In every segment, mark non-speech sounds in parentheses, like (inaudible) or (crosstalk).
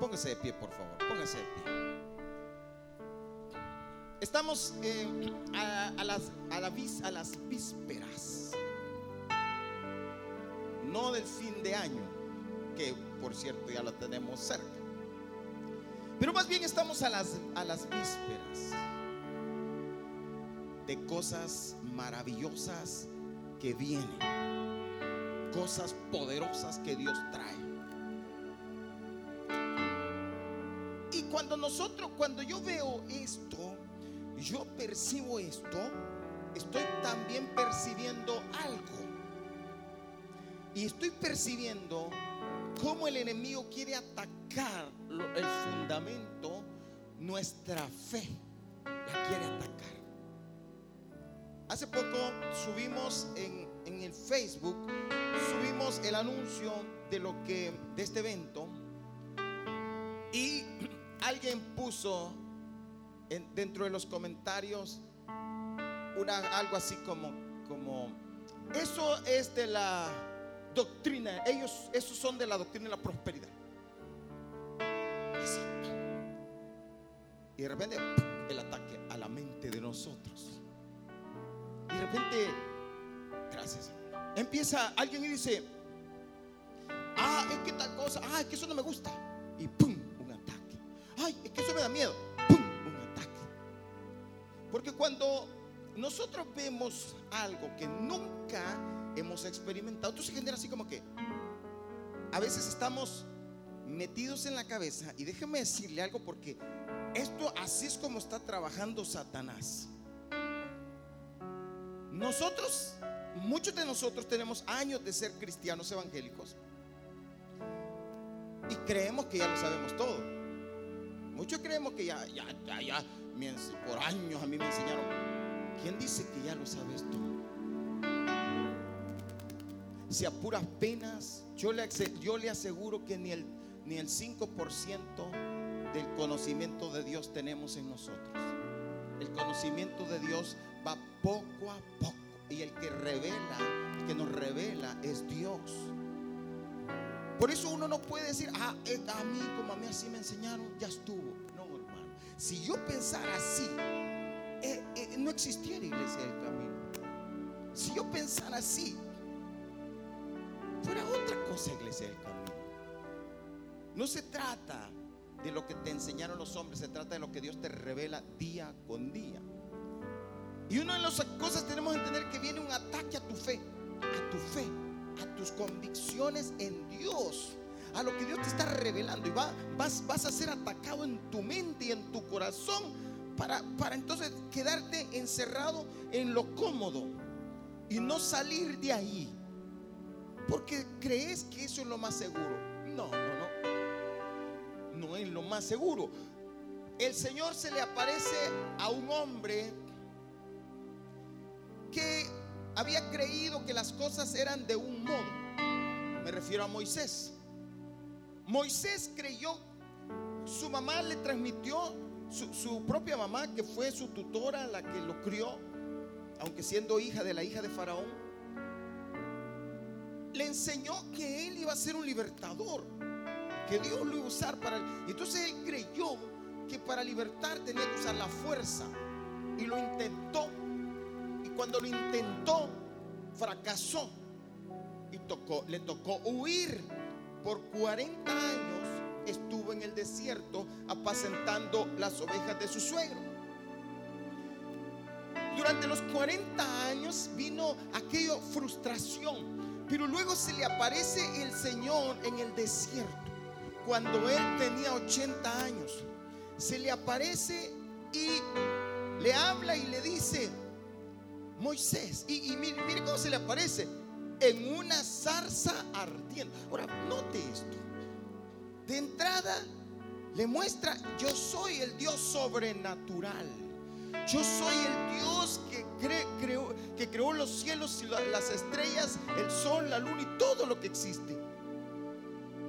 Póngase de pie, por favor. Póngase de pie. Estamos eh, a, las, a, las vísperas, no del fin de año, que por cierto ya lo tenemos cerca, pero más bien estamos a las, a las vísperas de cosas maravillosas que vienen, cosas poderosas que Dios trae. Cuando nosotros, cuando yo veo esto, yo percibo esto, estoy también percibiendo algo. Y estoy percibiendo cómo el enemigo quiere atacar el fundamento, nuestra fe. La quiere atacar. Hace poco subimos en, en el Facebook, subimos el anuncio de lo que, de este evento. Alguien puso dentro de los comentarios una, algo así como, como, eso es de la doctrina, ellos, esos son de la doctrina de la prosperidad. Y de repente el ataque a la mente de nosotros. Y de repente, gracias, empieza alguien y dice, ah, es que tal cosa, ah, es que eso no me gusta. Me da miedo. Porque cuando nosotros vemos algo que nunca hemos experimentado, entonces se genera así como que a veces estamos metidos en la cabeza y déjeme decirle algo porque esto así es como está trabajando Satanás. Nosotros, muchos de nosotros tenemos años de ser cristianos evangélicos y creemos que ya lo sabemos todo. Muchos creemos que ya, ya, ya, ya por años a mí me enseñaron. ¿Quién dice que ya lo sabes tú? Si a puras penas, yo le, aseguro que ni el, ni el 5% del conocimiento de Dios tenemos en nosotros. El conocimiento de Dios va poco a poco. Y el que revela, el que nos revela es Dios. Por eso uno no puede decir, ah, a mí como a mí así me enseñaron, ya estuvo. Si yo pensara así, eh, eh, no existiera iglesia del camino. Si yo pensara así, fuera otra cosa iglesia del camino. No se trata de lo que te enseñaron los hombres, se trata de lo que Dios te revela día con día. Y una de las cosas tenemos que entender que viene un ataque a tu fe, a tu fe, a tus convicciones en Dios a lo que Dios te está revelando y va, vas, vas a ser atacado en tu mente y en tu corazón para, para entonces quedarte encerrado en lo cómodo y no salir de ahí. Porque crees que eso es lo más seguro. No, no, no. No es lo más seguro. El Señor se le aparece a un hombre que había creído que las cosas eran de un modo. Me refiero a Moisés. Moisés creyó, su mamá le transmitió, su, propia mamá, que fue su tutora, la que lo crió, aunque siendo hija de la hija de Faraón, le enseñó que él iba a ser un libertador, que Dios lo iba a usar para entonces él creyó que para libertar tenía que usar la fuerza. Y lo intentó. Cuando lo intentó, fracasó. Y tocó, le tocó huir por 40 años estuvo en el desierto apacentando las ovejas de su suegro. Durante los 40 años vino aquella frustración, pero luego se le aparece el Señor en el desierto, cuando él tenía 80 años. Se le aparece y le habla y le dice, Moisés, y, mire, mire cómo se le aparece, en una zarza ardiente. Ahora, note esto. De entrada, le muestra, yo soy el Dios sobrenatural. Yo soy el Dios que, creó, que creó los cielos y las estrellas, el sol, la luna y todo lo que existe.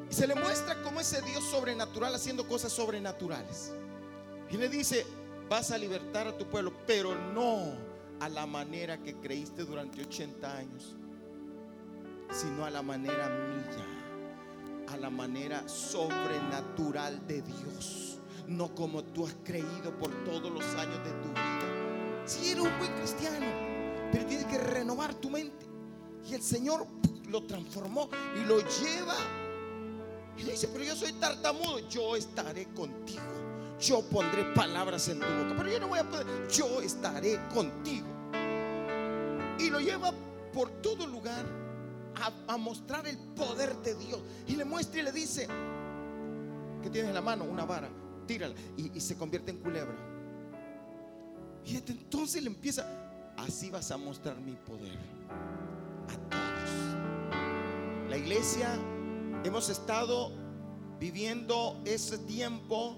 Y se le muestra como ese Dios sobrenatural haciendo cosas sobrenaturales. Y le dice, vas a libertar a tu pueblo, pero no a la manera que creíste durante 80 años sino a la manera mía, a la manera sobrenatural de Dios, no como tú has creído por todos los años de tu vida. Si eres un buen cristiano, pero tienes que renovar tu mente. Y el Señor lo transformó y lo lleva. Y dice, pero yo soy tartamudo, yo estaré contigo. Yo pondré palabras en tu boca, pero yo no voy a poder, yo estaré contigo. Y lo lleva por todo lugar a, mostrar el poder de Dios. Y le muestra y le dice, que tienes en la mano? Una vara, tírala. Y, y se convierte en culebra. Y entonces le empieza, así vas a mostrar mi poder a todos. La iglesia hemos estado viviendo ese tiempo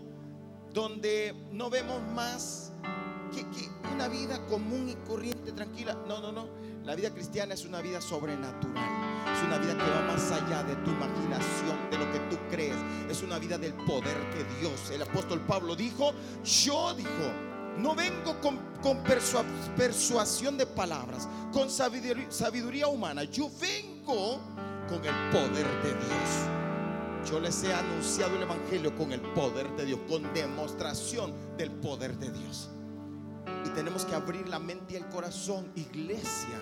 donde no vemos más que, una vida común y corriente, tranquila. No, no, no. La vida cristiana es una vida sobrenatural. Es una vida que va más allá de tu imaginación, de lo que tú crees. Es una vida del poder que Dios. El apóstol Pablo dijo, yo dijo, no vengo con, persuasión de palabras, con sabiduría, humana. Yo vengo con el poder de Dios. Yo les he anunciado el Evangelio con el poder de Dios, con demostración del poder de Dios. Y tenemos que abrir la mente y el corazón, iglesia,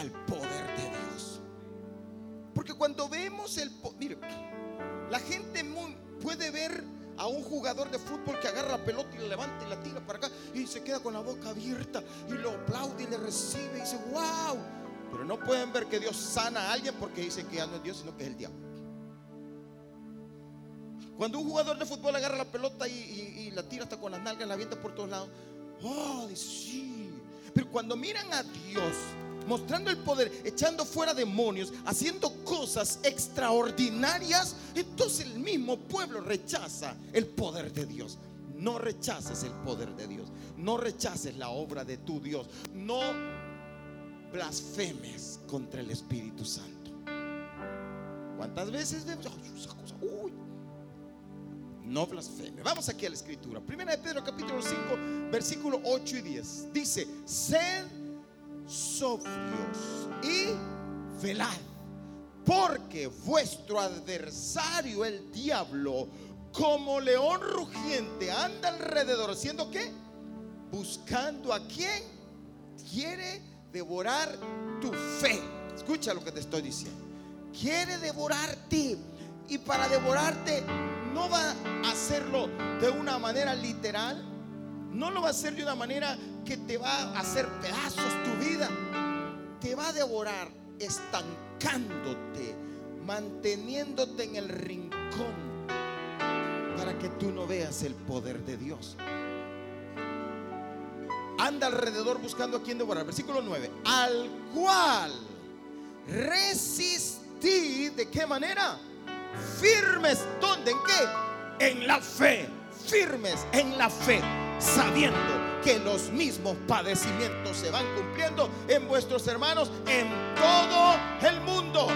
al poder de Dios. Porque cuando vemos el... Mire, la gente puede ver a un jugador de fútbol que agarra la pelota y la levanta y la tira para acá y se queda con la boca abierta y lo aplaude y le recibe y dice, wow. Pero no pueden ver que Dios sana a alguien porque dicen que ya no es Dios, sino que es el diablo. Cuando un jugador de fútbol agarra la pelota y, la tira hasta con las nalgas, la avienta por todos lados, oh, sí. Pero cuando miran a Dios, mostrando el poder, echando fuera demonios, haciendo cosas extraordinarias, entonces el mismo pueblo rechaza el poder de Dios. No rechaces el poder de Dios. No rechaces la obra de tu Dios. No blasfemes contra el Espíritu Santo. ¿Cuántas veces vemos Uy, no blasfeme. Vamos aquí a la escritura. Primera de Pedro capítulo 5, versículo 8 y 10. Dice, sed sobrios y velad, porque vuestro adversario el diablo, como león rugiente, anda alrededor, haciendo qué? Buscando a quien quiere devorar tu fe. Escucha lo que te estoy diciendo. Quiere devorarte. Y para devorarte no va a hacerlo de una manera literal, no lo va a hacer de una manera que te va a hacer pedazos tu vida. Te va a devorar estancándote, manteniéndote en el rincón para que tú no veas el poder de Dios. Anda alrededor buscando a quien devorar. Versículo 9. Al cual resistí. ¿De qué manera? Firmes. ¿Dónde? ¿En qué? En la fe. Firmes en la fe. Sabiendo que los mismos padecimientos se van cumpliendo en vuestros hermanos en todo el mundo.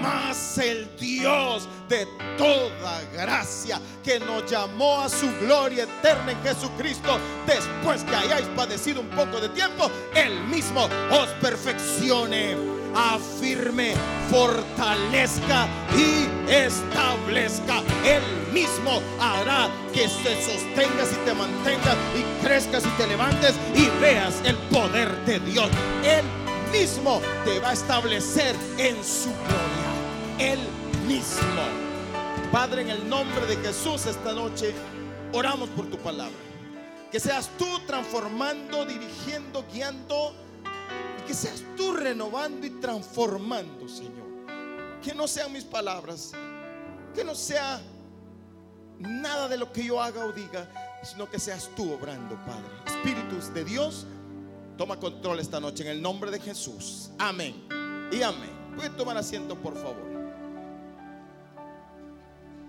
Mas el Dios de toda gracia que nos llamó a su gloria eterna en Jesucristo, después que hayáis padecido un poco de tiempo, Él mismo os perfeccione, afirme, fortalezca y establezca. Él mismo hará que se sostengas y te mantengas y crezcas y te levantes y veas el poder de Dios. Él mismo te va a establecer en su gloria. Él mismo. Padre, en el nombre de Jesús esta noche, oramos por tu palabra. Que seas tú transformando, dirigiendo, guiando. Que seas tú renovando y transformando, Señor. Que no sean mis palabras. Que no sea nada de lo que yo haga o diga, sino que seas tú obrando, Padre. Espíritus de Dios, toma control esta noche en el nombre de Jesús. Amén y amén. Puede tomar asiento, por favor.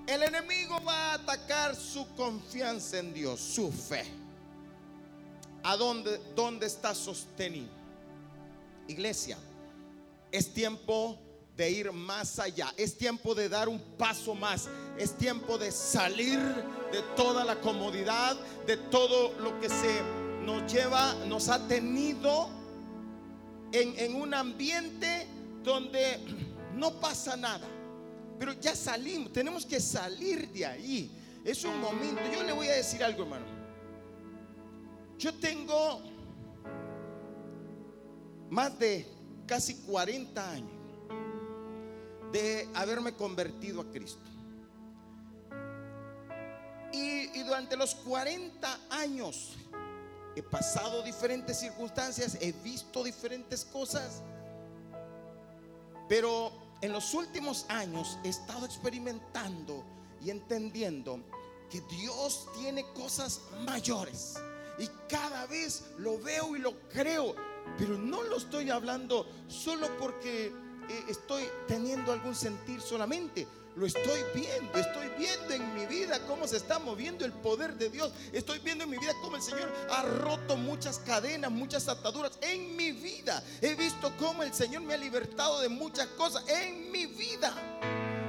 El enemigo va a atacar su confianza en Dios, su fe. ¿A dónde, dónde está sostenido? Iglesia, es tiempo de ir más allá. Es tiempo de dar un paso más. Es tiempo de salir de toda la comodidad, de todo lo que se nos lleva, nos ha tenido en, un ambiente donde (clears throat) no pasa nada. pero ya salimos, tenemos que salir de ahí. Es un momento. Yo le voy a decir algo, hermano. Yo tengo más de casi 40 años de haberme convertido a Cristo. Y, durante los 40 años he pasado diferentes circunstancias, he visto diferentes cosas, pero en los últimos años he estado experimentando y entendiendo que Dios tiene cosas mayores. Y cada vez lo veo y lo creo, pero no lo estoy hablando solo porque eh, estoy teniendo algún sentir solamente. Lo estoy viendo, estoy viendo en mi vida cómo se está moviendo el poder de Dios. Estoy viendo en mi vida cómo el Señor ha roto muchas cadenas, muchas ataduras en mi vida. He visto cómo el Señor me ha libertado de muchas cosas en mi vida.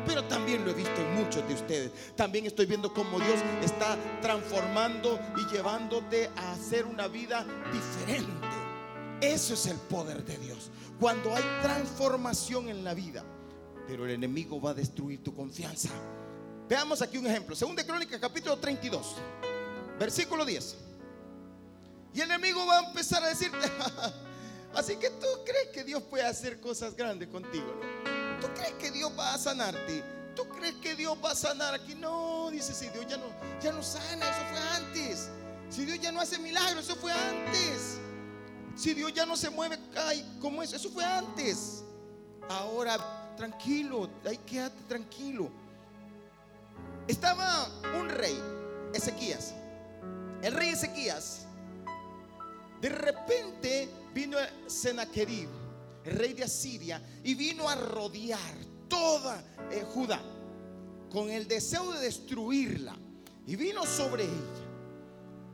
Pero también lo he visto en muchos de ustedes. También estoy viendo cómo Dios está transformando y llevándote a hacer una vida diferente. Eso es el poder de Dios. Cuando hay transformación en la vida pero el enemigo va a destruir tu confianza. Veamos aquí un ejemplo. Segunda Crónica, capítulo 32, versículo 10. Y el enemigo va a empezar a decirte, (laughs) así que tú crees que Dios puede hacer cosas grandes contigo. ¿Tú crees que Dios va a sanarte? ¿Tú crees que Dios va a sanar aquí? No, dice, si Dios ya no, ya no sana, eso fue antes. Si Dios ya no hace milagros, eso fue antes. Si Dios ya no se mueve, ay, ¿cómo es? Eso fue antes. Ahora tranquilo, ahí quédate tranquilo. Estaba un rey, Ezequías. El rey Ezequías, de repente vino Senaquerib, el rey de Asiria, y vino a rodear toda eh, Judá con el deseo de destruirla. Y vino sobre ella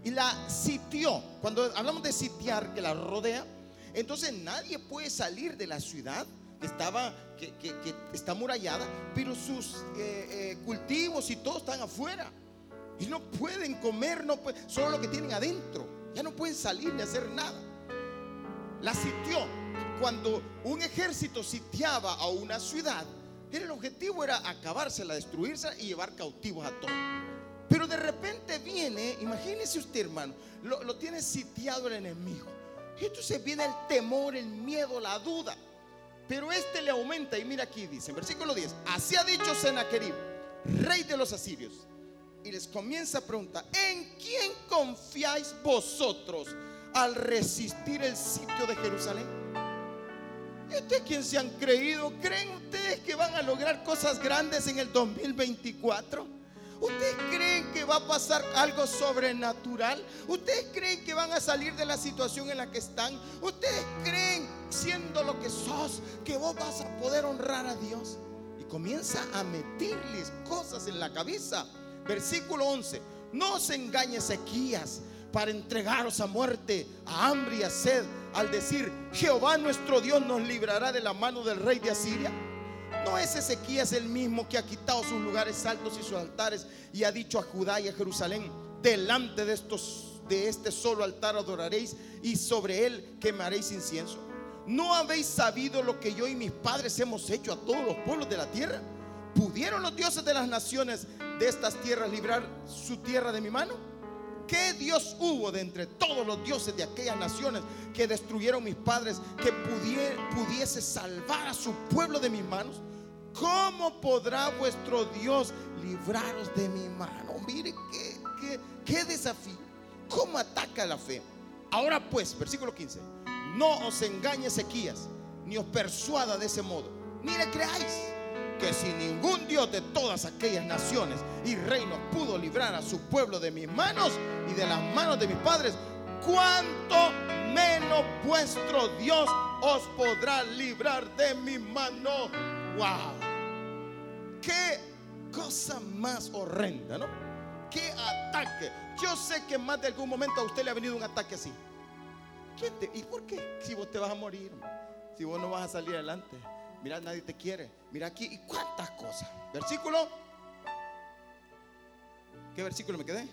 y la sitió. Cuando hablamos de sitiar, que la rodea, entonces nadie puede salir de la ciudad estaba, que, está murallada, pero sus eh, eh, cultivos y todo están afuera. Y no pueden comer, no solo lo que tienen adentro. Ya no pueden salir ni hacer nada. La sitió. Cuando un ejército sitiaba a una ciudad, el objetivo era acabársela, destruirse y llevar cautivos a todos. Pero de repente viene, imagínese usted hermano, lo, tiene sitiado el enemigo. Y entonces viene el temor, el miedo, la duda. Pero este le aumenta y mira aquí dice, en versículo 10, así ha dicho Sennacherib, rey de los asirios. Y les comienza a preguntar, ¿en quién confiáis vosotros al resistir el sitio de Jerusalén? ¿Ustedes quién se han creído? ¿Creen ustedes que van a lograr cosas grandes en el 2024? ¿Ustedes creen que va a pasar algo sobrenatural? ¿Ustedes creen que van a salir de la situación en la que están? ¿Ustedes creen, siendo lo que sos, que vos vas a poder honrar a Dios? Y comienza a meterles cosas en la cabeza. Versículo 11. No os engañe Ezequías para entregaros a muerte, a hambre y a sed, al decir, Jehová nuestro Dios nos librará de la mano del rey de Asiria. ¿No es Ezequías el mismo que ha quitado sus lugares altos y sus altares y ha dicho a Judá y a Jerusalén, delante de estos de este solo altar adoraréis y sobre él quemaréis incienso? ¿No habéis sabido lo que yo y mis padres hemos hecho a todos los pueblos de la tierra? ¿Pudieron los dioses de las naciones de estas tierras librar su tierra de mi mano? ¿Qué Dios hubo de entre todos los dioses de aquellas naciones que destruyeron mis padres que pudiese salvar a su pueblo de mis manos? ¿Cómo podrá vuestro Dios libraros de mi mano? Mire qué, desafío. ¿Cómo ataca la fe? Ahora pues, versículo 15. No os engañe Ezequías, ni os persuada de ese modo, ni le creáis que si ningún Dios de todas aquellas naciones y reinos pudo librar a su pueblo de mis manos y de las manos de mis padres, cuánto menos vuestro Dios os podrá librar de mi mano. ¡Wow! Qué cosa más horrenda, ¿no? Qué ataque. Yo sé que más de algún momento a usted le ha venido un ataque así. ¿Y por qué? Si vos te vas a morir, si vos no vas a salir adelante. Mira, nadie te quiere. Mira aquí, ¿y cuántas cosas? Versículo. ¿Qué versículo me quedé?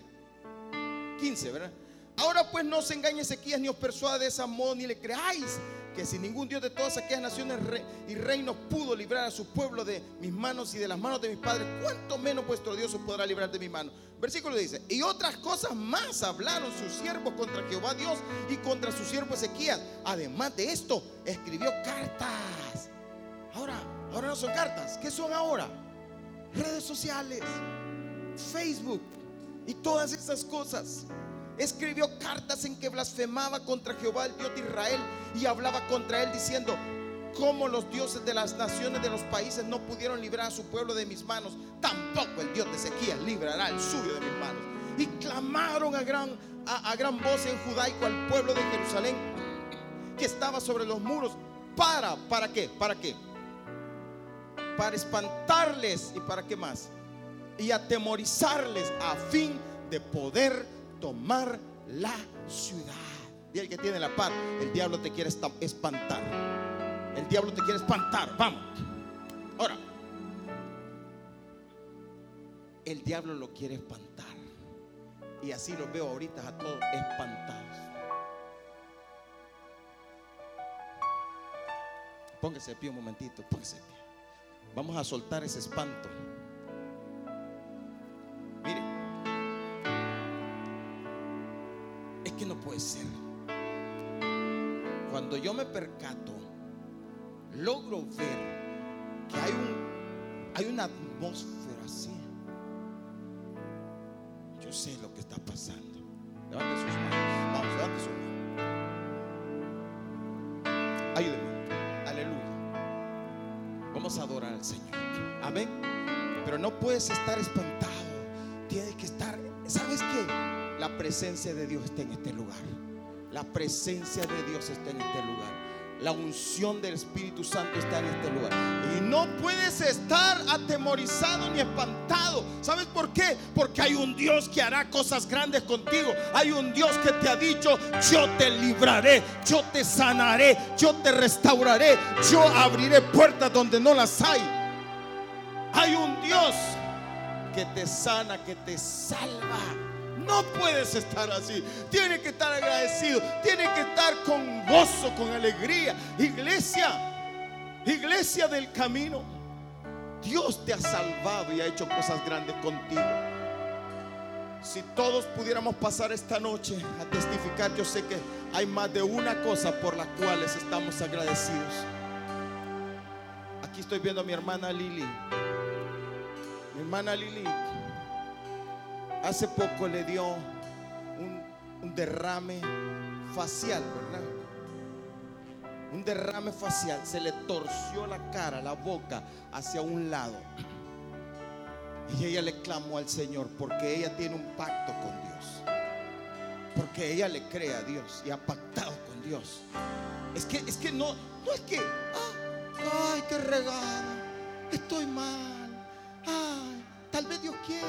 15, ¿verdad? Ahora pues no os engañe Ezequías ni os persuade de esa modo ni le creáis que si ningún Dios de todas aquellas naciones y reinos pudo librar a su pueblo de mis manos y de las manos de mis padres, cuánto menos vuestro Dios os podrá librar de mi mano. Versículo dice, y otras cosas más hablaron sus siervos contra Jehová Dios y contra su siervo Ezequías. Además de esto, escribió cartas. Ahora, ahora no son cartas, ¿qué son ahora? Redes sociales, Facebook y todas esas cosas escribió cartas en que blasfemaba contra Jehová, el Dios de Israel, y hablaba contra él diciendo, como los dioses de las naciones de los países no pudieron librar a su pueblo de mis manos, tampoco el Dios de Ezequiel librará el suyo de mis manos. Y clamaron a gran, a, a gran voz en judaico al pueblo de Jerusalén que estaba sobre los muros. Para, ¿para qué? ¿Para qué? Para espantarles y para qué más? Y atemorizarles a fin de poder tomar la ciudad. Y el que tiene la paz, el diablo te quiere espantar. El diablo te quiere espantar. Vamos. Ahora, el diablo lo quiere espantar. Y así los veo ahorita a todos espantados. Póngase de pie un momentito, póngase de pie. Vamos a soltar ese espanto. Que no puede ser. Cuando yo me percato, logro ver que hay un hay una atmósfera así. Yo sé lo que está pasando. Levante sus manos. Vamos, levante sus manos. Ayúdeme. Aleluya. Vamos a adorar al Señor. Amén. Pero no puedes estar espantado. Tienes que estar. ¿Sabes qué? La presencia de Dios está en este lugar. La presencia de Dios está en este lugar. La unción del Espíritu Santo está en este lugar. Y no puedes estar atemorizado ni espantado. ¿Sabes por qué? Porque hay un Dios que hará cosas grandes contigo. Hay un Dios que te ha dicho, yo te libraré, yo te sanaré, yo te restauraré, yo abriré puertas donde no las hay. Hay un Dios que te sana, que te salva. No puedes estar así. Tiene que estar agradecido. Tiene que estar con gozo, con alegría. Iglesia, iglesia del camino. Dios te ha salvado y ha hecho cosas grandes contigo. Si todos pudiéramos pasar esta noche a testificar, yo sé que hay más de una cosa por la cual estamos agradecidos. Aquí estoy viendo a mi hermana Lili. Mi hermana Lili hace poco le dio un, derrame facial, ¿verdad? Un derrame facial. Se le torció la cara, la boca hacia un lado. Y ella le clamó al Señor porque ella tiene un pacto con Dios. Porque ella le cree a Dios y ha pactado con Dios. Es que, es que no, no es que, ah, ay, qué regada, estoy mal, ay, tal vez Dios quiere.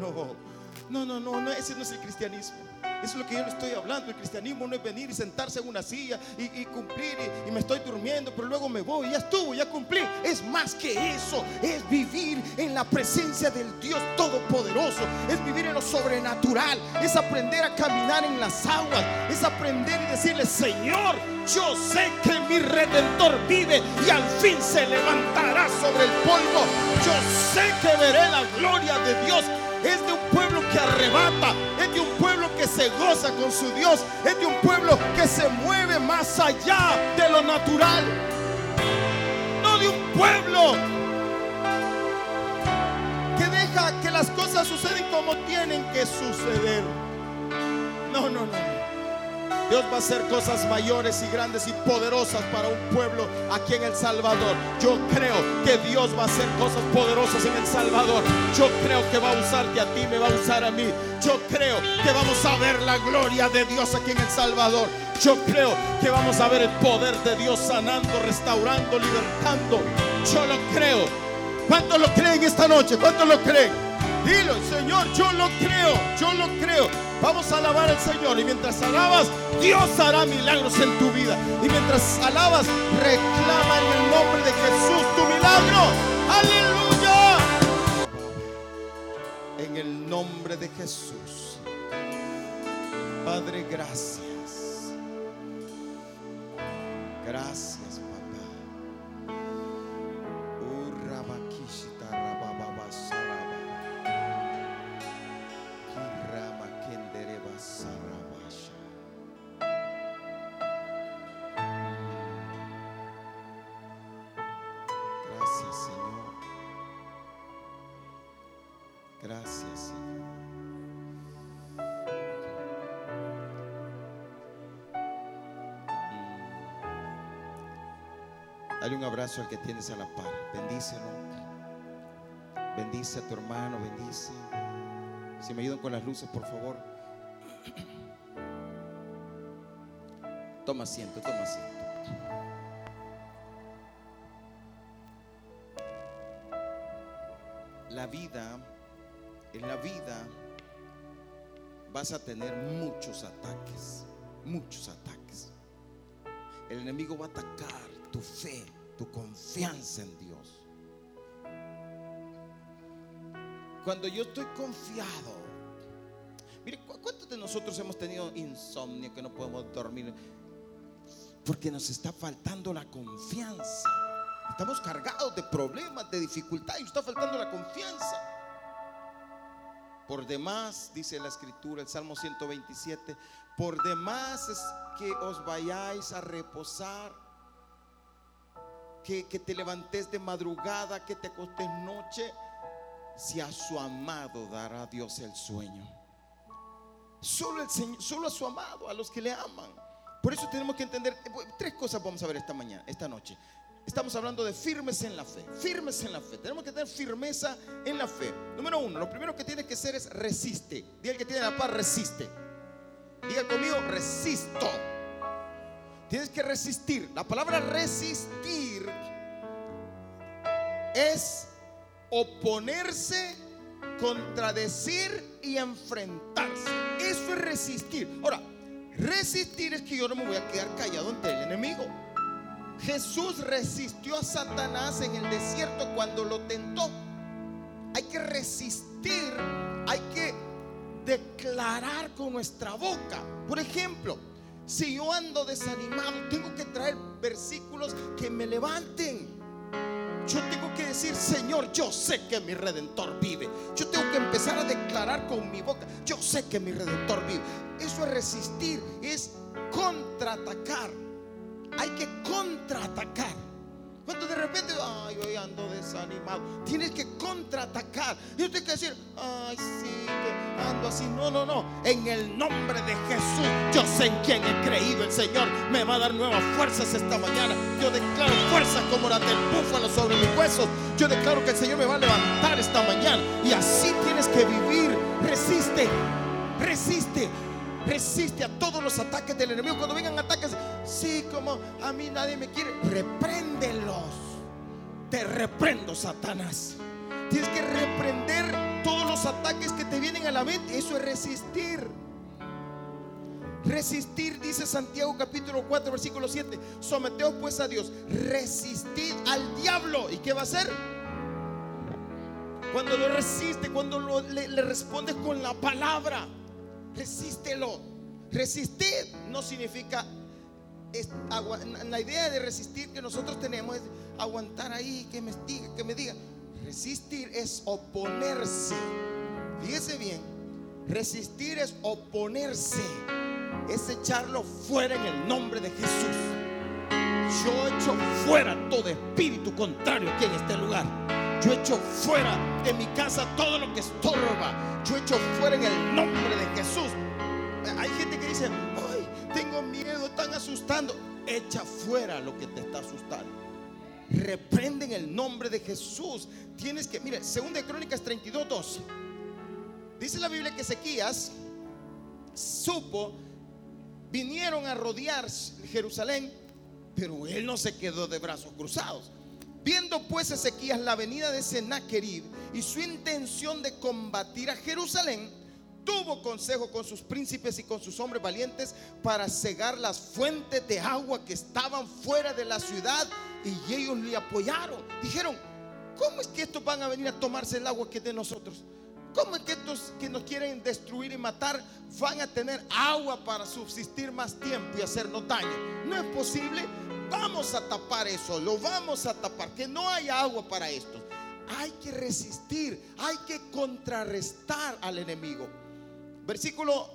No, no, no, no, no, ese no es el cristianismo. Eso es lo que yo le estoy hablando. El cristianismo no es venir y sentarse en una silla y, cumplir y, me estoy durmiendo, pero luego me voy, ya estuvo, ya cumplí. Es más que eso, es vivir en la presencia del Dios Todopoderoso, es vivir en lo sobrenatural, es aprender a caminar en las aguas, es aprender y decirle, Señor, yo sé que mi redentor vive y al fin se levantará sobre el polvo. Yo sé que veré la gloria de Dios es de un pueblo que arrebata, es de un pueblo que se goza con su Dios, es de un pueblo que se mueve más allá de lo natural, no de un pueblo que deja que las cosas suceden como tienen que suceder. No, no, no. Dios va a hacer cosas mayores y grandes y poderosas para un pueblo aquí en El Salvador. Yo creo que Dios va a hacer cosas poderosas en El Salvador. Yo creo que va a usarte a ti, me va a usar a mí. Yo creo que vamos a ver la gloria de Dios aquí en El Salvador. Yo creo que vamos a ver el poder de Dios sanando, restaurando, libertando. Yo lo creo. ¿Cuántos lo creen esta noche? ¿Cuántos lo creen? Dilo, Señor, yo lo creo, yo lo creo. Vamos a alabar al Señor. Y mientras alabas, Dios hará milagros en tu vida. Y mientras alabas, reclama en el nombre de Jesús tu milagro. Aleluya. En el nombre de Jesús. Padre, gracias. Gracias, Un abrazo al que tienes a la par. Bendícelo. Bendice a tu hermano, bendice. Si me ayudan con las luces, por favor. Toma asiento, toma asiento. La vida, en la vida vas a tener muchos ataques, muchos ataques. El enemigo va a atacar tu fe, tu confianza en Dios. Cuando yo estoy confiado, mire, ¿cu- ¿cuántos de nosotros hemos tenido insomnio que no podemos dormir? Porque nos está faltando la confianza. Estamos cargados de problemas, de dificultades y nos está faltando la confianza. Por demás, dice la escritura, el Salmo 127, por demás es que os vayáis a reposar, que, que te levantes de madrugada, que te acostes noche, si a su amado dará Dios el sueño. Solo, el Señor, solo a su amado, a los que le aman. Por eso tenemos que entender, eh, tres cosas vamos a ver esta mañana, esta noche. Estamos hablando de firmes en la fe, firmes en la fe. Tenemos que tener firmeza en la fe. Número uno, lo primero que tienes que hacer es resiste. Diga el que tiene la paz, resiste. Diga conmigo, resisto. Tienes que resistir. La palabra resistir es oponerse, contradecir y enfrentarse. Eso es resistir. Ahora, resistir es que yo no me voy a quedar callado ante el enemigo. Jesús resistió a Satanás en el desierto cuando lo tentó. Hay que resistir, hay que declarar con nuestra boca. Por ejemplo, si yo ando desanimado, tengo que traer versículos que me levanten. Yo tengo que decir, Señor, yo sé que mi redentor vive. Yo tengo que empezar a declarar con mi boca, yo sé que mi redentor vive. Eso es resistir, es contraatacar. Hay que contraatacar. Cuando de repente, ay, hoy ando desanimado, tienes que contraatacar. Y tienes que decir, ay, sí, que ando así. No, no, no. En el nombre de Jesús, yo sé en quién he creído. El Señor me va a dar nuevas fuerzas esta mañana. Yo declaro fuerzas como las del búfalo sobre mis huesos. Yo declaro que el Señor me va a levantar esta mañana. Y así tienes que vivir. Resiste, resiste. Resiste a todos los ataques del enemigo. Cuando vengan ataques, sí, como a mí nadie me quiere, repréndelos. Te reprendo, Satanás. Tienes que reprender todos los ataques que te vienen a la mente. Eso es resistir. Resistir, dice Santiago capítulo 4, versículo 7. Someteos pues a Dios. Resistid al diablo. ¿Y qué va a hacer? Cuando lo resiste, cuando le, le respondes con la palabra, resístelo. Resistir no significa es la idea de resistir que nosotros tenemos es aguantar ahí, que me diga, que me diga. Resistir es oponerse. Fíjese bien, resistir es oponerse, es echarlo fuera en el nombre de Jesús. Yo echo fuera todo espíritu contrario aquí en este lugar. Yo echo fuera de mi casa todo lo que estorba. Yo echo fuera en el nombre de Jesús. Hay gente que dice, ay, tengo miedo, están asustando. Echa fuera lo que te está asustando. Reprende en el nombre de Jesús. Tienes que, mire, segunda de Crónicas 32, 12. Dice la Biblia que Ezequías supo, vinieron a rodear Jerusalén, pero él no se quedó de brazos cruzados. Viendo pues Ezequías la venida de Sennacherib y su intención de combatir a Jerusalén, tuvo consejo con sus príncipes y con sus hombres valientes para cegar las fuentes de agua que estaban fuera de la ciudad y ellos le apoyaron. Dijeron, ¿cómo es que estos van a venir a tomarse el agua que es de nosotros? ¿Cómo es que estos que nos quieren destruir y matar van a tener agua para subsistir más tiempo y hacernos daño? No es posible. Vamos a tapar eso, lo vamos a tapar, que no haya agua para esto. Hay que resistir, hay que contrarrestar al enemigo. Versículo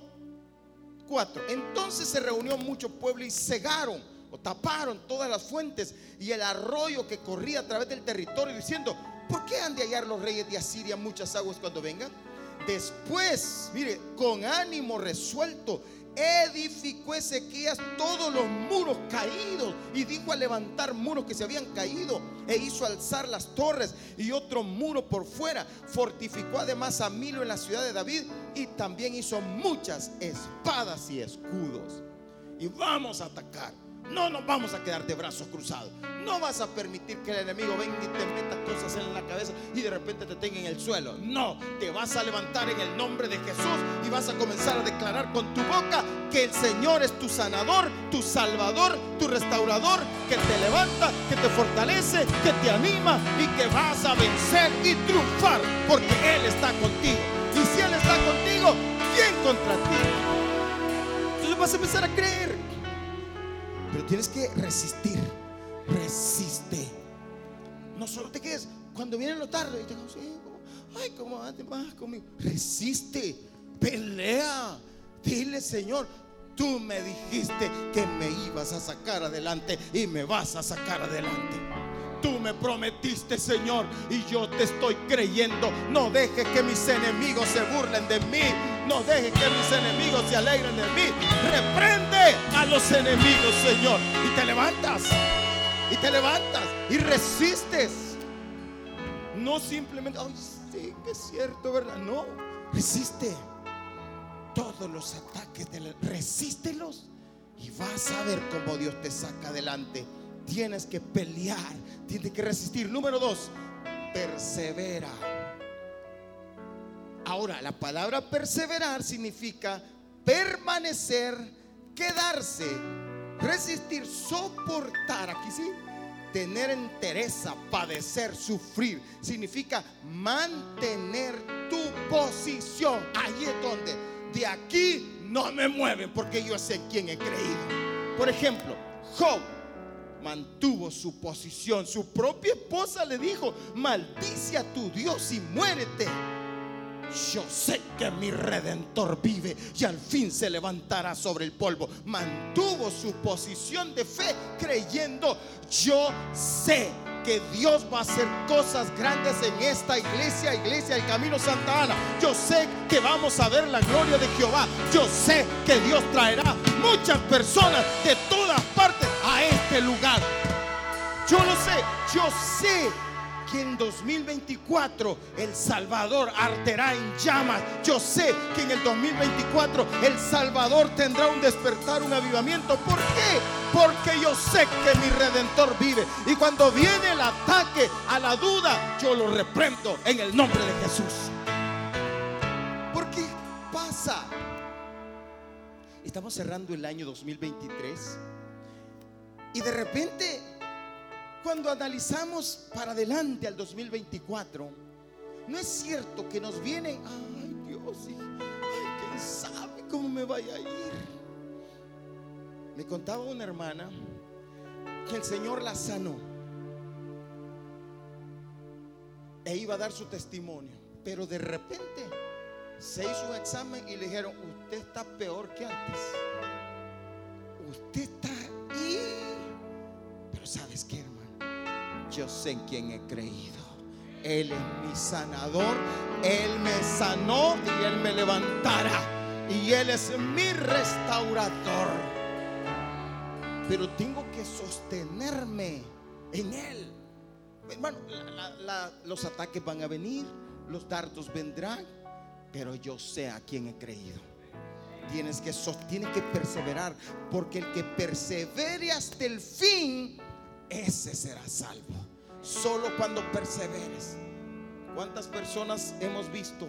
4. Entonces se reunió mucho pueblo y cegaron o taparon todas las fuentes y el arroyo que corría a través del territorio diciendo, ¿Por qué han de hallar los reyes de Asiria muchas aguas cuando vengan? Después, mire, con ánimo resuelto, edificó Ezequías todos los muros caídos y dijo a levantar muros que se habían caído e hizo alzar las torres y otro muro por fuera. Fortificó además a Milo en la ciudad de David y también hizo muchas espadas y escudos. Y vamos a atacar. No nos vamos a quedar de brazos cruzados. No vas a permitir que el enemigo venga y te meta cosas en la cabeza y de repente te tenga en el suelo. No, te vas a levantar en el nombre de Jesús y vas a comenzar a declarar con tu boca que el Señor es tu sanador, tu salvador, tu restaurador, que te levanta, que te fortalece, que te anima y que vas a vencer y triunfar porque Él está contigo. Y si Él está contigo, ¿quién contra ti? Entonces vas a empezar a creer. Pero tienes que resistir. Resiste. No solo te quedes cuando viene lo tarde y te ay, ¿cómo vas conmigo? Resiste. Pelea. Dile, Señor, tú me dijiste que me ibas a sacar adelante y me vas a sacar adelante. Tú me prometiste, Señor, y yo te estoy creyendo. No deje que mis enemigos se burlen de mí. No deje que mis enemigos se alegren de mí. Reprende a los enemigos, Señor. Y te levantas. Y te levantas. Y resistes. No simplemente, ay, sí, que es cierto, ¿verdad? No. Resiste. Todos los ataques, de resístelos. Y vas a ver cómo Dios te saca adelante. Tienes que pelear, tienes que resistir. Número dos, persevera. Ahora, la palabra perseverar significa permanecer, quedarse, resistir, soportar. Aquí sí, tener entereza, padecer, sufrir. Significa mantener tu posición. Ahí es donde, de aquí no me mueven porque yo sé quién he creído. Por ejemplo, Job mantuvo su posición. Su propia esposa le dijo, maldice a tu Dios y muérete. Yo sé que mi redentor vive y al fin se levantará sobre el polvo. Mantuvo su posición de fe creyendo, yo sé que Dios va a hacer cosas grandes en esta iglesia, iglesia del Camino Santa Ana. Yo sé que vamos a ver la gloria de Jehová. Yo sé que Dios traerá muchas personas de todas partes este lugar. Yo lo sé, yo sé que en 2024 El Salvador arterá en llamas. Yo sé que en el 2024 El Salvador tendrá un despertar, un avivamiento. ¿Por qué? Porque yo sé que mi redentor vive. Y cuando viene el ataque a la duda, yo lo reprendo en el nombre de Jesús. ¿Por qué pasa? Estamos cerrando el año 2023 y de repente cuando analizamos para adelante al 2024, no es cierto que nos vienen, ay Dios, ay, quién sabe cómo me vaya a ir. Me contaba una hermana que el Señor la sanó e iba a dar su testimonio, pero de repente se hizo un examen y le dijeron, usted está peor que antes. Usted está yo sé en quién he creído. Él es mi sanador, Él me sanó y Él me levantará. Y Él es mi restaurador. Pero tengo que sostenerme en Él. Hermano, los ataques van a venir, los dardos vendrán, pero yo sé a quién he creído. Tienes que, tienes que perseverar, porque el que persevere hasta el fin, ese será salvo. Solo cuando perseveres. ¿Cuántas personas hemos visto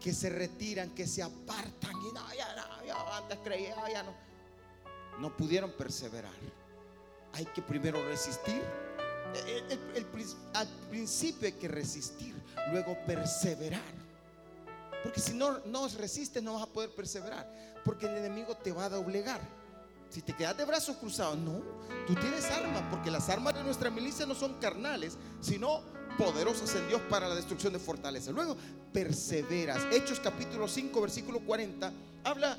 que se retiran, que se apartan y no, ya no, antes creía, ya no. No pudieron perseverar. Hay que primero resistir. al principio hay que resistir, luego perseverar. Porque si no, no resistes, no vas a poder perseverar. Porque el enemigo te va a doblegar. Si te quedas de brazos cruzados, no, tú tienes armas, porque las armas de nuestra milicia no son carnales, sino poderosas en Dios para la destrucción de fortaleza. Luego, perseveras. Hechos capítulo 5, versículo 40, habla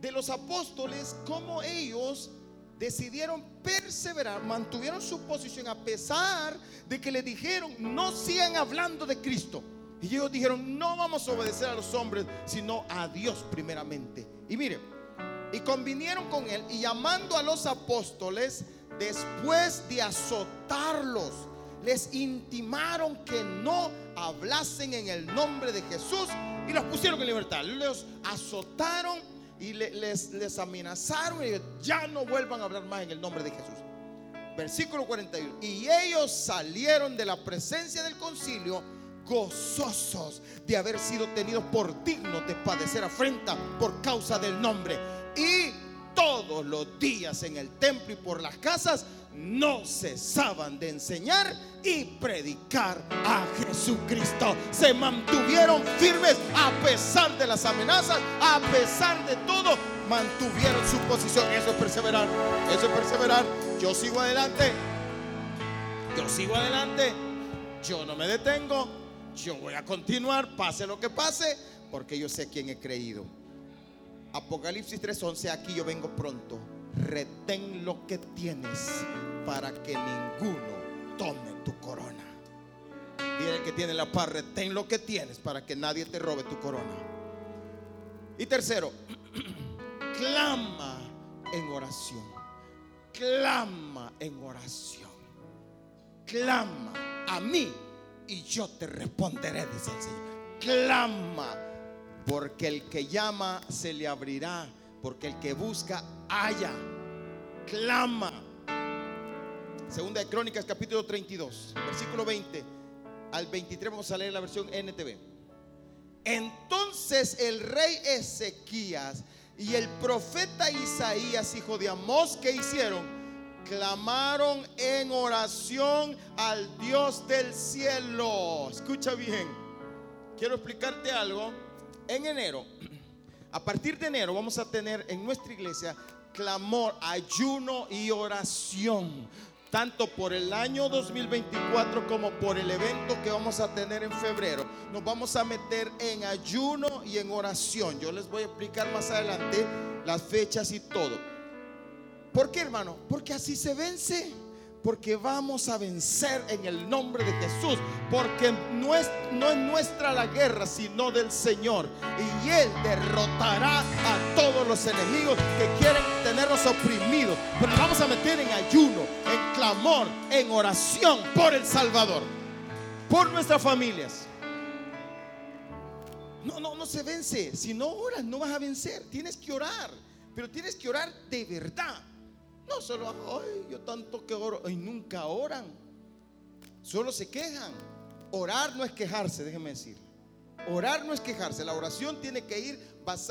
de los apóstoles, como ellos decidieron perseverar, mantuvieron su posición a pesar de que le dijeron, no sigan hablando de Cristo. Y ellos dijeron, no vamos a obedecer a los hombres, sino a Dios primeramente. Y mire, y convinieron con él y llamando a los apóstoles, después de azotarlos, les intimaron que no hablasen en el nombre de Jesús y los pusieron en libertad. Los azotaron y les, amenazaron y ya no vuelvan a hablar más en el nombre de Jesús. Versículo 41. Y ellos salieron de la presencia del concilio gozosos de haber sido tenidos por dignos de padecer afrenta por causa del nombre y todos los días en el templo y por las casas no cesaban de enseñar y predicar a Jesucristo. Se mantuvieron firmes a pesar de las amenazas, a pesar de todo, mantuvieron su posición. Eso es perseverar, eso es perseverar. Yo sigo adelante, yo sigo adelante, yo no me detengo, yo voy a continuar, pase lo que pase, porque yo sé quién he creído. Apocalipsis 3:11, aquí yo vengo pronto. Retén lo que tienes para que ninguno tome tu corona. Dile el que tiene la paz, retén lo que tienes para que nadie te robe tu corona. Y tercero, (clears throat) clama en oración. Clama en oración. Clama a mí y yo te responderé, dice el Señor. Clama porque el que llama se le abrirá, porque el que busca haya. Clama. Segunda de Crónicas capítulo 32, versículo 20 al 23 vamos a leer la versión NTV. Entonces el rey Ezequías y el profeta Isaías, hijo de Amós, ¿qué hicieron? Clamaron en oración al Dios del cielo. Escucha bien. Quiero explicarte algo en enero, (clears throat) a partir de enero vamos a tener en nuestra iglesia clamor, ayuno y oración. Tanto por el año 2024 como por el evento que vamos a tener en febrero. Nos vamos a meter en ayuno y en oración. Yo les voy a explicar más adelante las fechas y todo. ¿Por qué, hermano? Porque así se vence. Porque vamos a vencer en el nombre de Jesús. Porque no es, nuestra la guerra, sino del Señor. Y Él derrotará a todos los enemigos que quieren tenernos oprimidos. Pero vamos a meter en ayuno, en clamor, en oración por el Salvador. Por nuestras familias. No, no, no se vence. Si no oras, no vas a vencer. Tienes que orar. Pero tienes que orar de verdad. No solo, ay, yo tanto que oro, y nunca oran. Solo se quejan. Orar no es quejarse, déjeme decir. Orar no es quejarse. La oración tiene que ir,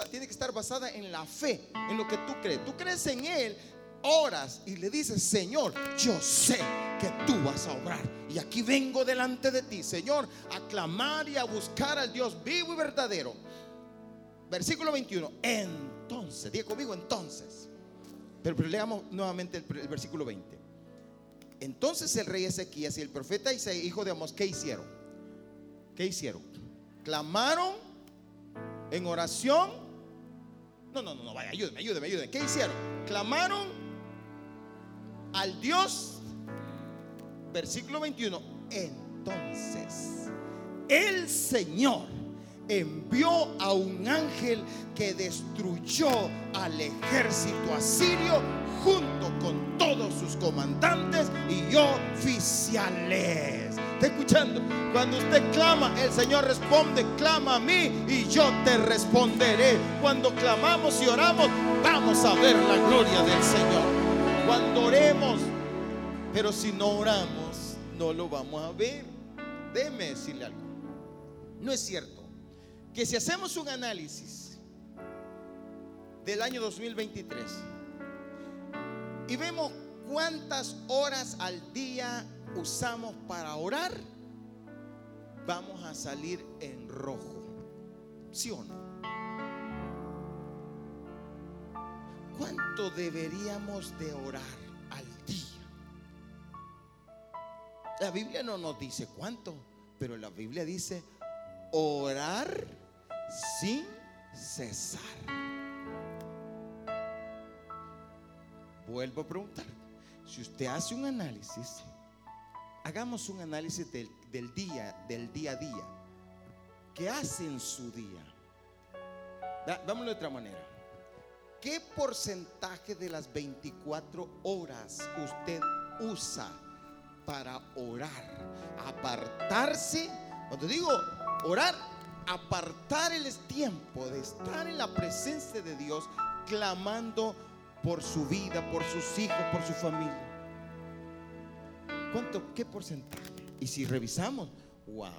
tiene que estar basada en la fe, en lo que tú crees. Tú crees en Él, oras y le dices, Señor, yo sé que tú vas a obrar. Y aquí vengo delante de ti, Señor, a clamar y a buscar al Dios vivo y verdadero. Versículo 21. Entonces, diga conmigo, entonces. Pero, leamos nuevamente el, versículo 20. Entonces el rey Ezequías y el profeta Isaías, hijo de Amos, ¿qué hicieron? ¿Qué hicieron? Clamaron en oración. No, no, no, no, vaya, ayúdeme, ayúdeme, ayúdeme. ¿Qué hicieron? Clamaron al Dios, versículo 21. Entonces, el Señor envió a un ángel que destruyó al ejército asirio junto con todos sus comandantes y oficiales. ¿Está escuchando? Cuando usted clama, el Señor responde, clama a mí y yo te responderé. Cuando clamamos y oramos, vamos a ver la gloria del Señor. Cuando oremos, pero si no oramos, no lo vamos a ver. Déjeme decirle algo. No es cierto que si hacemos un análisis del año 2023 y vemos cuántas horas al día usamos para orar, vamos a salir en rojo. ¿Sí o no? ¿Cuánto deberíamos de orar al día? La Biblia no nos dice cuánto, pero la Biblia dice orar sin cesar. Vuelvo a preguntar, si usted hace un análisis, hagamos un análisis del, del día, del día a día. ¿Qué hace en su día? Vámonos de otra manera. ¿Qué porcentaje de las 24 horas usted usa para orar? Apartarse. Cuando digo orar, apartar el tiempo de estar en la presencia de Dios, clamando por su vida, por sus hijos, por su familia. ¿Cuánto? ¿Qué porcentaje? Y si revisamos, wow.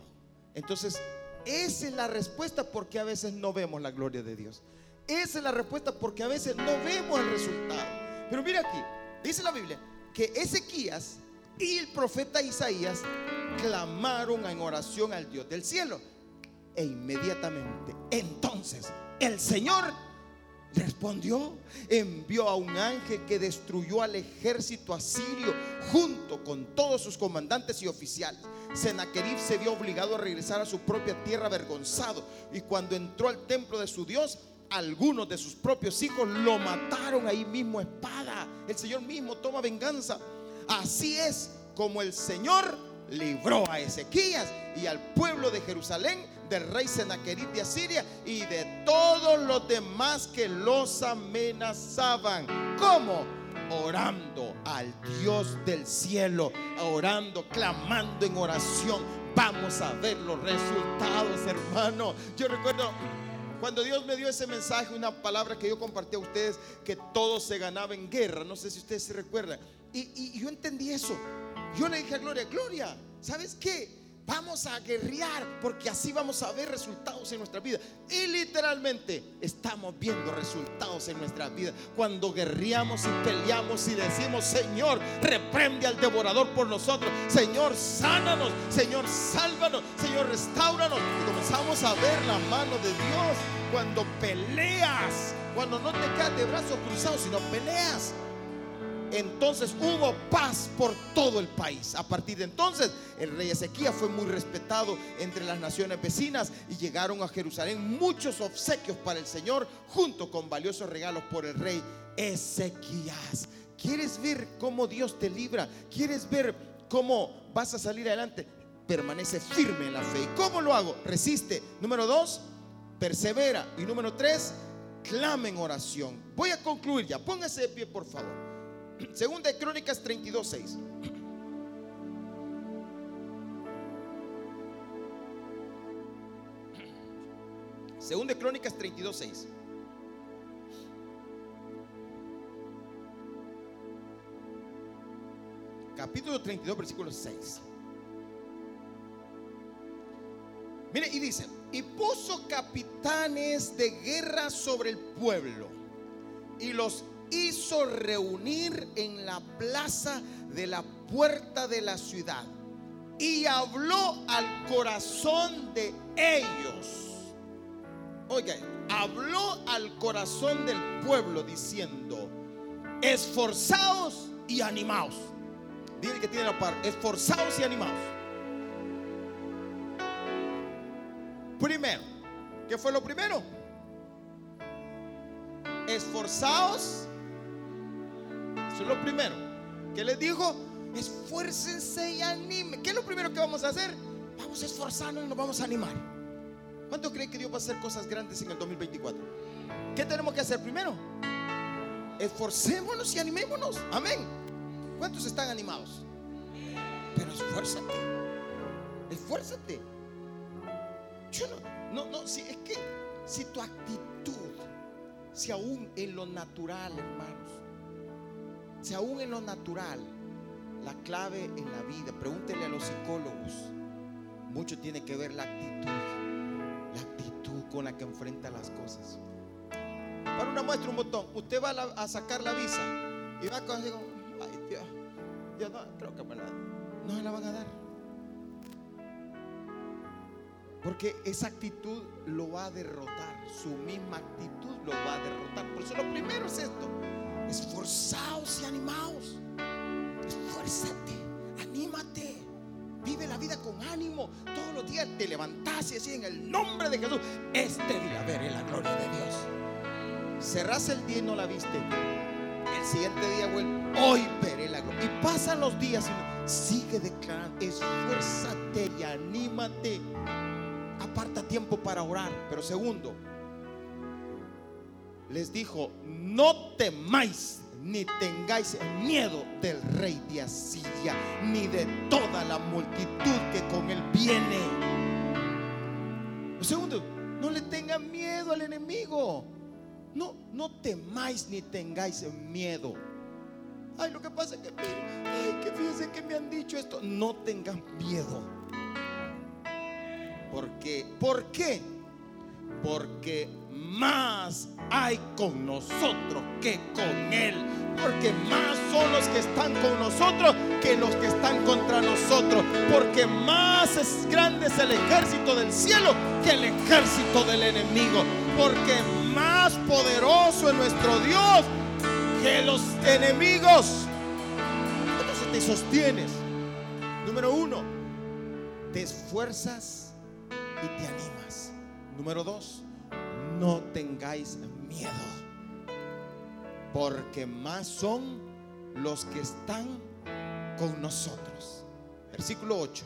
Entonces, esa es la respuesta porque a veces no vemos la gloria de Dios. Esa es la respuesta porque a veces no vemos el resultado. Pero mira aquí, dice la Biblia que Ezequías y el profeta Isaías clamaron en oración al Dios del cielo. E inmediatamente, entonces, el Señor respondió, envió a un ángel que destruyó al ejército asirio junto con todos sus comandantes y oficiales. Sennacherib se vio obligado a regresar a su propia tierra avergonzado y cuando entró al templo de su Dios, algunos de sus propios hijos lo mataron ahí mismo espada. El Señor mismo toma venganza. Así es como el Señor libró a Ezequías y al pueblo de Jerusalén del rey Sennacherib de Asiria y de todos los demás que los amenazaban. ¿Cómo? Orando al Dios del cielo, orando, clamando en oración. Vamos a ver los resultados, hermano. Yo recuerdo cuando Dios me dio ese mensaje, una palabra que yo compartí a ustedes, que todo se ganaba en guerra. No sé si ustedes se recuerdan. Y yo entendí eso. Yo le dije a Gloria, Gloria, ¿sabes qué? Vamos a guerrear porque así vamos a ver resultados en nuestra vida. Y literalmente estamos viendo resultados en nuestra vida. Cuando guerreamos y peleamos y decimos, Señor, reprende al devorador por nosotros. Señor, sánanos. Señor, sálvanos. Señor, restauranos. Y comenzamos a ver la mano de Dios cuando peleas. Cuando no te quedas de brazos cruzados, sino peleas. Entonces hubo paz por todo el país. A partir de entonces, el rey Ezequías fue muy respetado entre las naciones vecinas y llegaron a Jerusalén muchos obsequios para el Señor, junto con valiosos regalos por el rey Ezequías. ¿Quieres ver cómo Dios te libra? ¿Quieres ver cómo vas a salir adelante? Permanece firme en la fe. ¿Y cómo lo hago? Resiste. Número dos, persevera. Y número tres, clama en oración. Voy a concluir ya. Póngase de pie, por favor. Segunda de Crónicas 32, 6. Segunda de Crónicas 32, 6. Capítulo 32, versículo 6. Mire, y dice, y puso capitanes de guerra sobre el pueblo y los hizo reunir en la plaza de la puerta de la ciudad y habló al corazón de ellos. Oiga, habló al corazón del pueblo diciendo, esforzaos y animaos. Dile que tiene la par, esforzaos y animaos. Primero, ¿qué fue lo primero? Esforzaos. Es lo primero. ¿Qué les dijo? Esfuércense y animen. ¿Qué es lo primero que vamos a hacer? Vamos a esforzarnos y nos vamos a animar. ¿Cuánto creen que Dios va a hacer cosas grandes en el 2024? ¿Qué tenemos que hacer primero? Esforcémonos y animémonos. Amén. ¿Cuántos están animados? Pero esfuérzate. Esfuérzate. Yo no, no, no, si es que si tu actitud, si aún en lo natural, hermanos, si aún en lo natural, la clave en la vida, pregúntele a los psicólogos, mucho tiene que ver la actitud, la actitud con la que enfrenta las cosas. Para una muestra, un botón, usted va a, sacar la visa y va con digo, ay Dios, yo no creo que me la, no me la van a dar. Porque esa actitud lo va a derrotar. Su misma actitud lo va a derrotar. Por eso lo primero es esto. Esforzaos y animaos. Esfuérzate, anímate. Vive la vida con ánimo. Todos los días te levantás y decís en el nombre de Jesús, este día veré la gloria de Dios. Cerrás el día y no la viste. El siguiente día vuelve, hoy veré la gloria. Y pasan los días y sigue declarando, esfuérzate y anímate. Aparta tiempo para orar. Pero segundo, les dijo, no temáis ni tengáis miedo del rey de Asiria, ni de toda la multitud que con él viene. Segundo, no le tengan miedo al enemigo. No, no temáis ni tengáis miedo. Ay, lo que pasa es que, ay, que fíjense que me han dicho esto. No tengan miedo. Porque, ¿por qué? Porque más hay con nosotros que con Él. Porque más son los que están con nosotros que los que están contra nosotros. Porque más es grande es el ejército del cielo que el ejército del enemigo. Porque más poderoso es nuestro Dios que los enemigos. Entonces te sostienes. Número uno, te esfuerzas y te animas. Número dos, no tengáis miedo, porque más son los que están con nosotros. Versículo 8.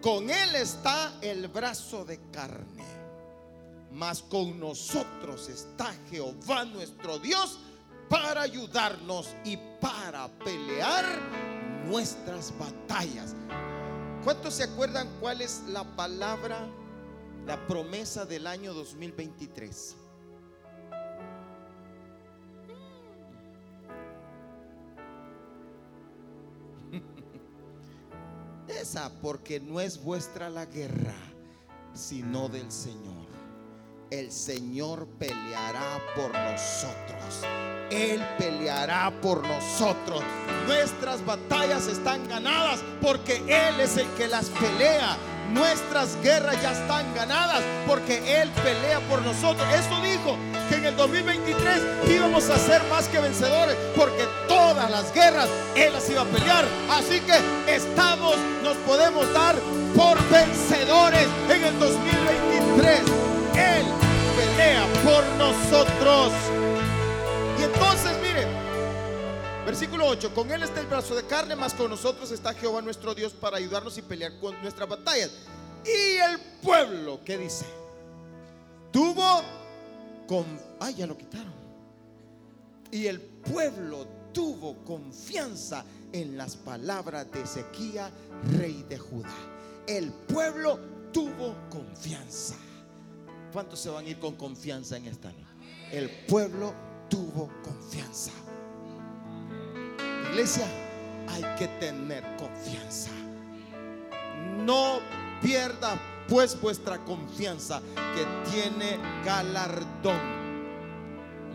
Con él está el brazo de carne, mas con nosotros está Jehová nuestro Dios para ayudarnos y para pelear nuestras batallas. ¿Cuántos se acuerdan cuál es la palabra? La promesa del año 2023. (laughs) Esa, porque no es vuestra la guerra, sino del Señor. El Señor peleará por nosotros. Él peleará por nosotros. Nuestras batallas están ganadas porque Él es el que las pelea. Nuestras guerras ya están ganadas porque Él pelea por nosotros. Eso dijo que en el 2023 íbamos a ser más que vencedores porque todas las guerras Él las iba a pelear. Así que estamos, nos podemos dar por vencedores en el 2023. Él pelea por nosotros. Y entonces, mire, versículo 8, con Él está el brazo de carne, más con nosotros está Jehová nuestro Dios para ayudarnos y pelear con nuestras batallas. Y el pueblo, ¿qué dice? Tuvo con... Ay, ya lo quitaron. Y el pueblo tuvo confianza en las palabras de Ezequiel, rey de Judá. El pueblo tuvo confianza. ¿Cuántos se van a ir con confianza en esta noche? El pueblo tuvo confianza. Iglesia, hay que tener confianza. No pierda pues vuestra confianza que tiene galardón.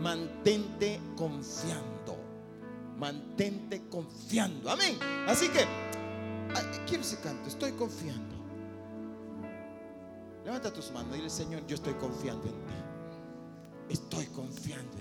Mantente confiando. Mantente confiando. Amén. Así que, quiero ese canto. Estoy confiando. Levanta tus manos y dile, Señor, yo estoy confiando en ti. Estoy confiando.